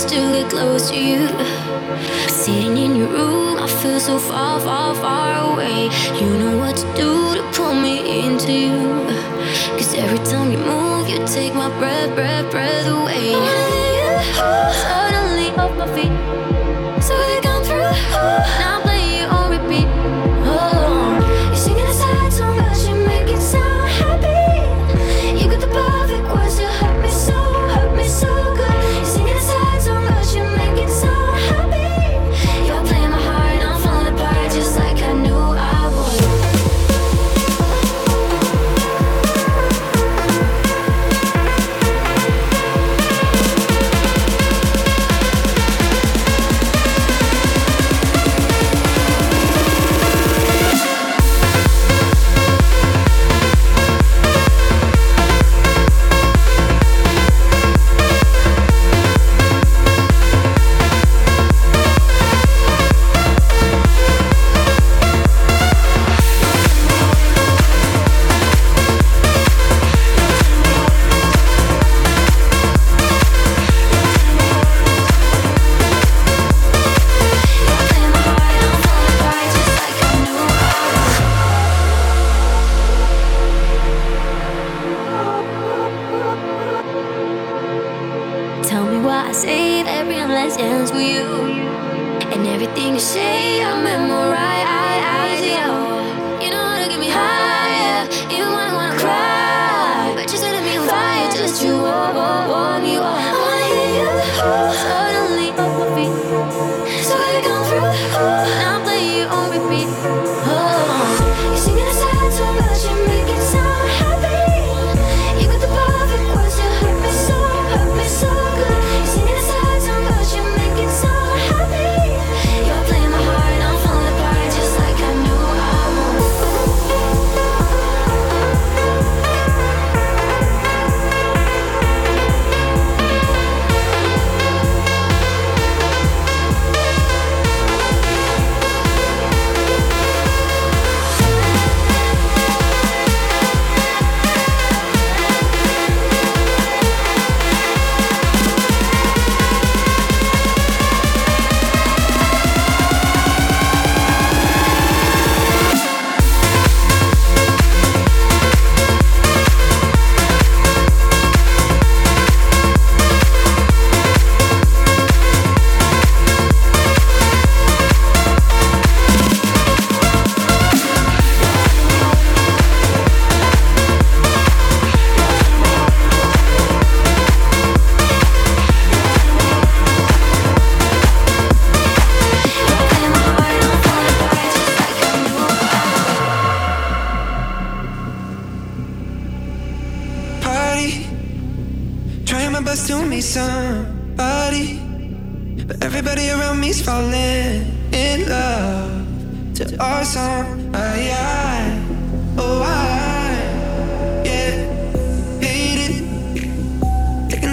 just to get close to you. Sitting in your room, I feel so far, far, far away. You know what to do to pull me into you. Cause every time you move, you take my breath, breath, breath away. You, suddenly off my feet. So you come through, now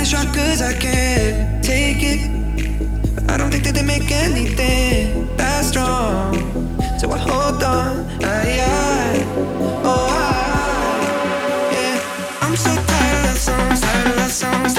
shot cause I can't take it. I don't think that they make anything that strong. So I hold on. I, I, oh, I, yeah. I'm so tired of songs, tired of songs.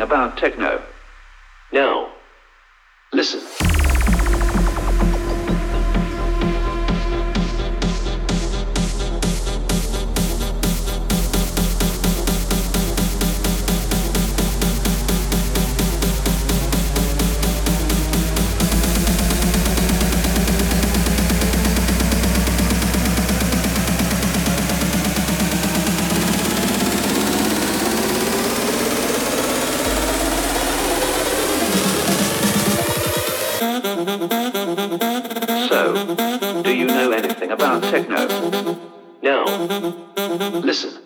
about techno. Listen.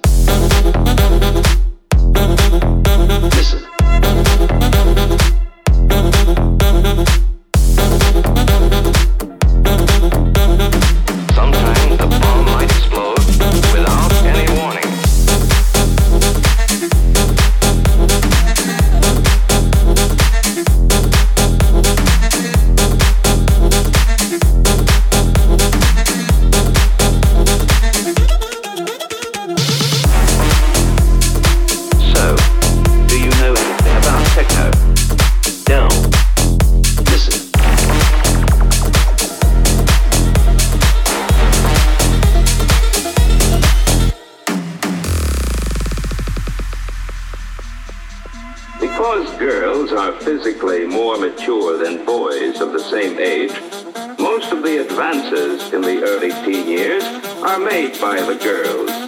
physically more mature than boys of the same age, most of the advances in the early teen years are made by the girls.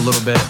A little bit?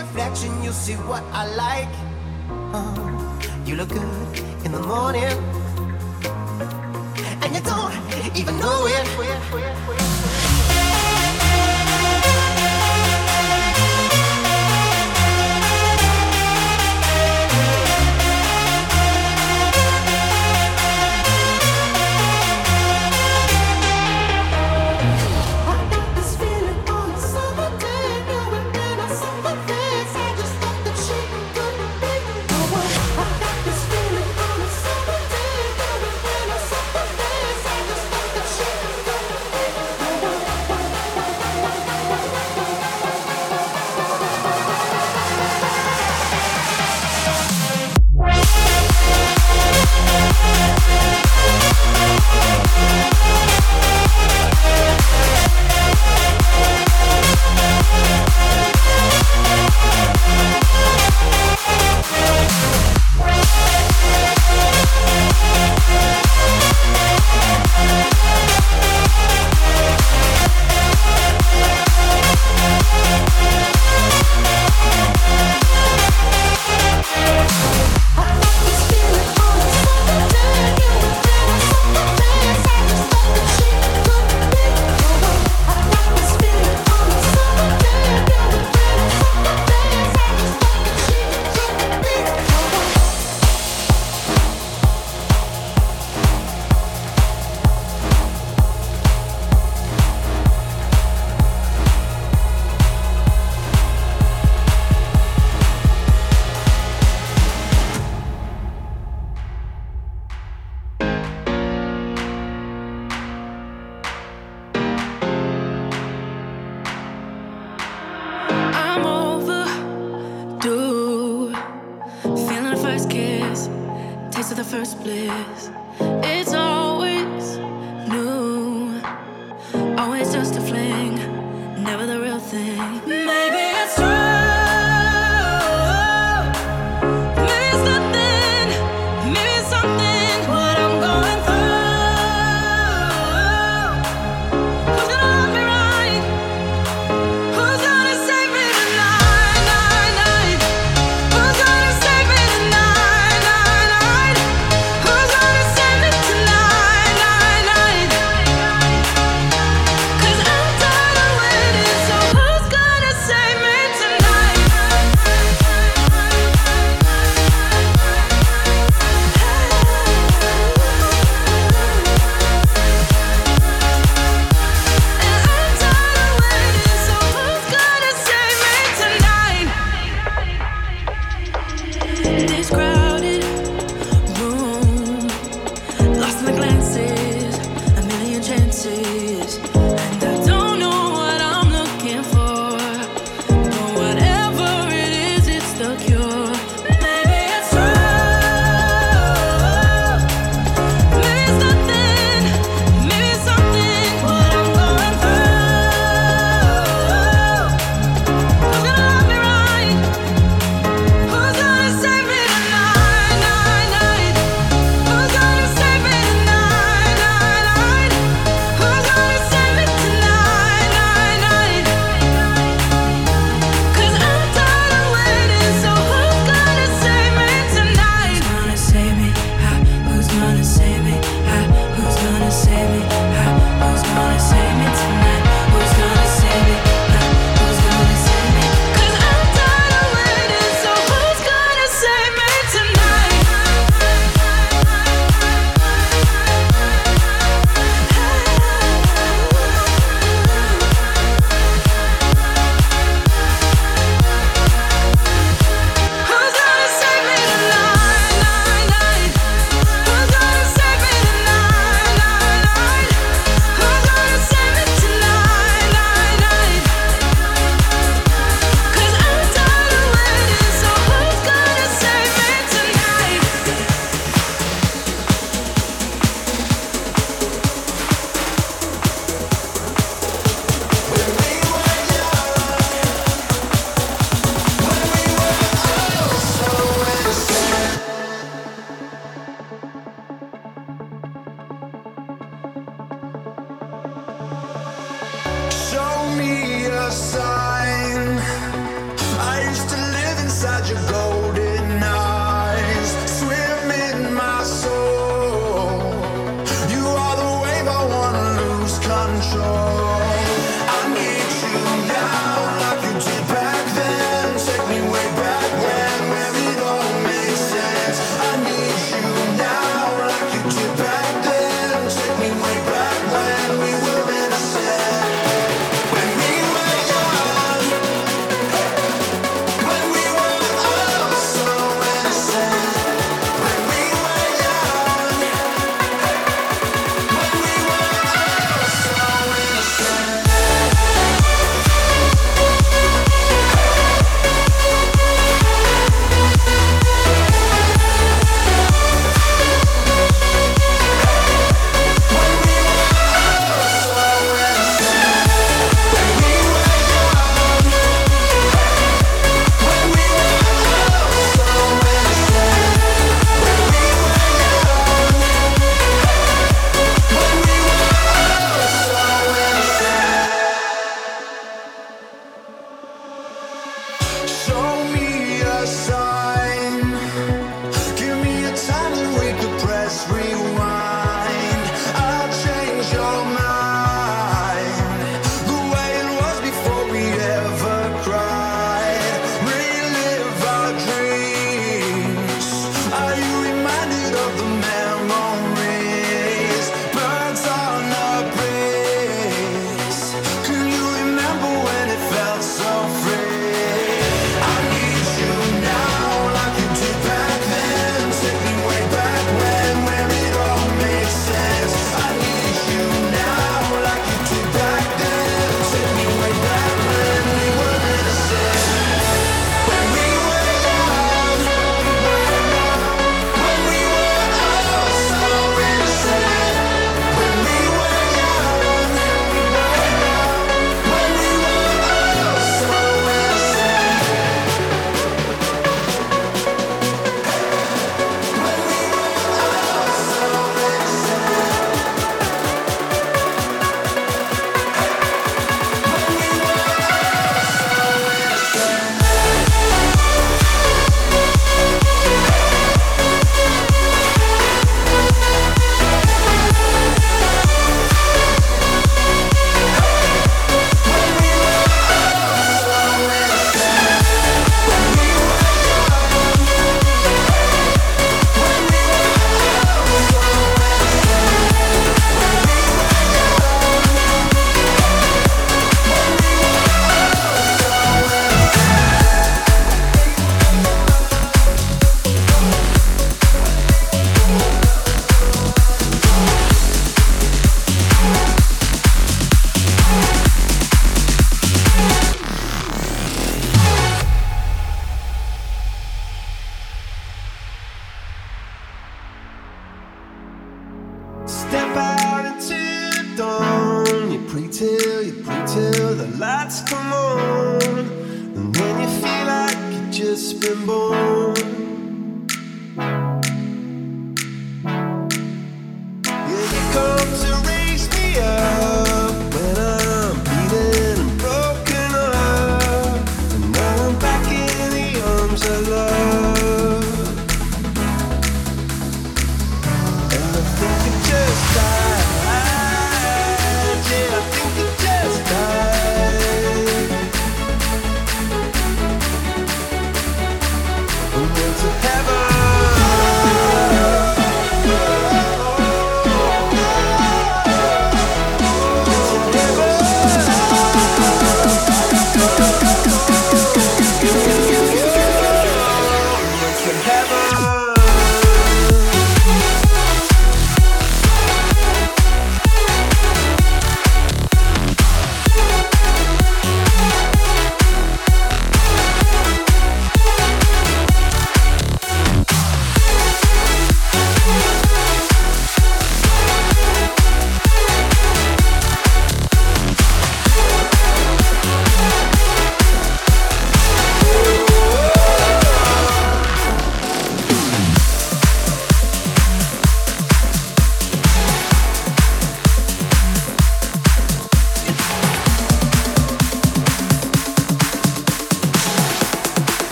reflection, you'll see what I like. You look good in the morning, and you don't even know it. bliss.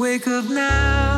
Wake up now,